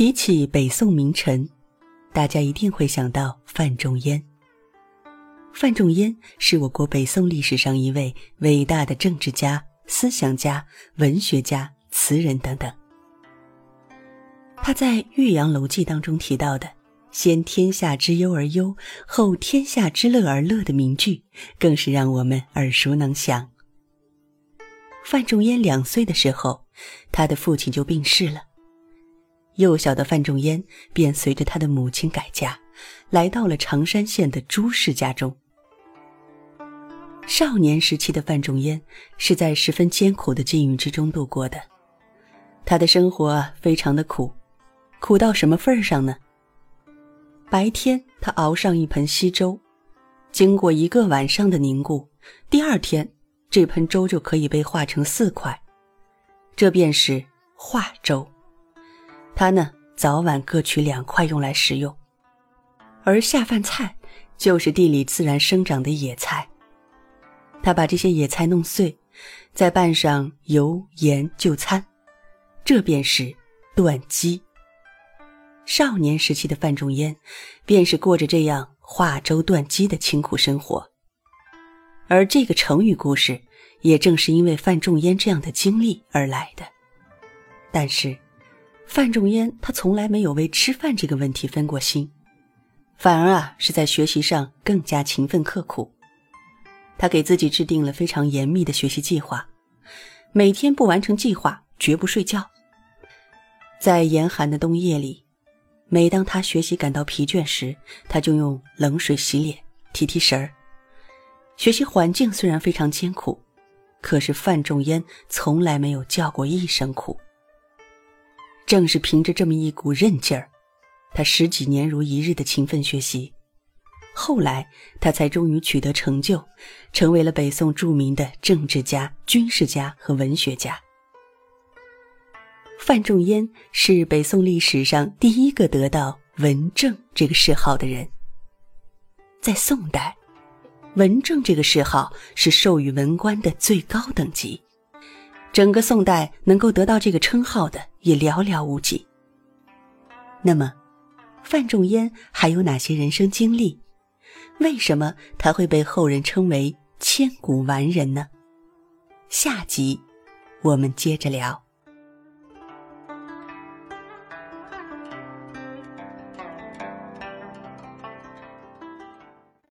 提起北宋名臣，大家一定会想到范仲淹。范仲淹是我国北宋历史上一位伟大的政治家、思想家、文学家、词人等等。他在《岳阳楼记》当中提到的“先天下之忧而忧，后天下之乐而乐”的名句，更是让我们耳熟能详。范仲淹两岁的时候，他的父亲就病逝了。幼小的范仲淹便随着他的母亲改嫁，来到了常山县的朱氏家中。少年时期的范仲淹是在十分艰苦的境遇之中度过的，他的生活非常的苦，苦到什么份儿上呢？白天他熬上一盆稀粥，经过一个晚上的凝固，第二天这盆粥就可以被化成四块，这便是化粥。他呢，早晚各取两块用来食用，而下饭菜就是地里自然生长的野菜。他把这些野菜弄碎，再拌上油盐就餐，这便是断鸡。少年时期的范仲淹，便是过着这样化粥断鸡的清苦生活。而这个成语故事，也正是因为范仲淹这样的经历而来的。但是。范仲淹他从来没有为吃饭这个问题分过心，反而啊是在学习上更加勤奋刻苦。他给自己制定了非常严密的学习计划，每天不完成计划绝不睡觉。在严寒的冬夜里，每当他学习感到疲倦时，他就用冷水洗脸提提神儿。学习环境虽然非常艰苦，可是范仲淹从来没有叫过一声苦。正是凭着这么一股韧劲儿，他十几年如一日的勤奋学习，后来他才终于取得成就，成为了北宋著名的政治家、军事家和文学家。范仲淹是北宋历史上第一个得到“文正”这个谥号的人。在宋代，“文正”这个谥号是授予文官的最高等级。整个宋代能够得到这个称号的也寥寥无几。那么，范仲淹还有哪些人生经历？为什么他会被后人称为千古完人呢？下集我们接着聊。